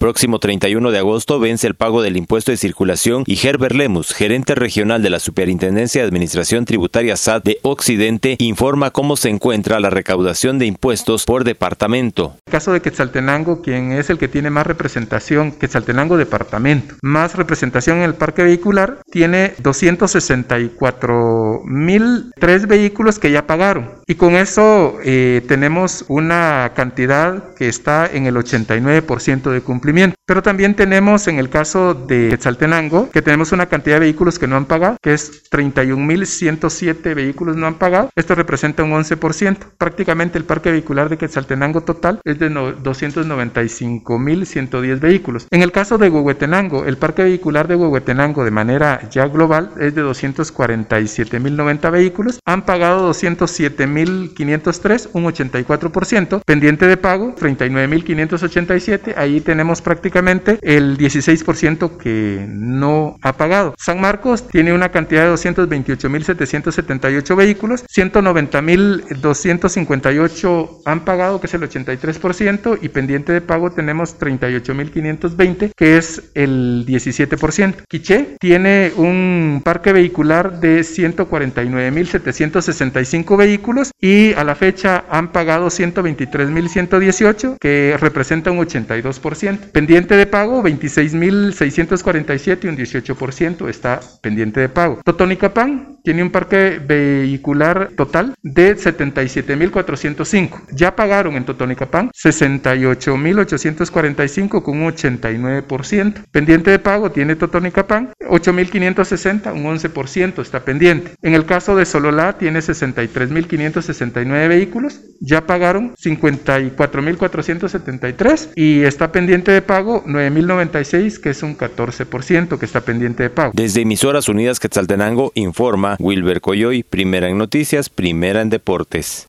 próximo 31 de agosto vence el pago del impuesto de circulación y Herbert Lemus, gerente regional de la Superintendencia de Administración Tributaria SAT de Occidente, informa cómo se encuentra la recaudación de impuestos por departamento. El caso de Quetzaltenango, quien es el que tiene más representación, Quetzaltenango departamento, más representación en el parque vehicular, tiene 264 mil tres vehículos que ya pagaron. Y con eso eh, tenemos una cantidad que está en el 89% de cumplimiento cumplimiento. Pero también tenemos en el caso de Quetzaltenango que tenemos una cantidad de vehículos que no han pagado, que es 31.107 vehículos no han pagado. Esto representa un 11%. Prácticamente el parque vehicular de Quetzaltenango total es de 295.110 vehículos. En el caso de Huehuetenango, el parque vehicular de Huehuetenango de manera ya global es de 247.090 vehículos. Han pagado 207.503, un 84%. Pendiente de pago, 39.587. Ahí tenemos prácticamente el 16% que no ha pagado. San Marcos tiene una cantidad de 228.778 vehículos, 190.258 han pagado, que es el 83%, y pendiente de pago tenemos 38.520, que es el 17%. Quiché tiene un parque vehicular de 149.765 vehículos y a la fecha han pagado 123.118, que representa un 82%. Pendiente de pago 26.647 y un 18% está pendiente de pago. Totonicapán tiene un parque vehicular total de 77.405. Ya pagaron en Totonicapán 68.845 con un 89%. Pendiente de pago tiene Totonicapán 8.560, un 11% está pendiente. En el caso de Sololá tiene 63.569 vehículos. Ya pagaron 54.473 y está pendiente de pago 9.096 que es un 14% que está pendiente de pago. Desde Emisoras Unidas Quetzaltenango informa Wilber Coyoy, primera en noticias, primera en deportes.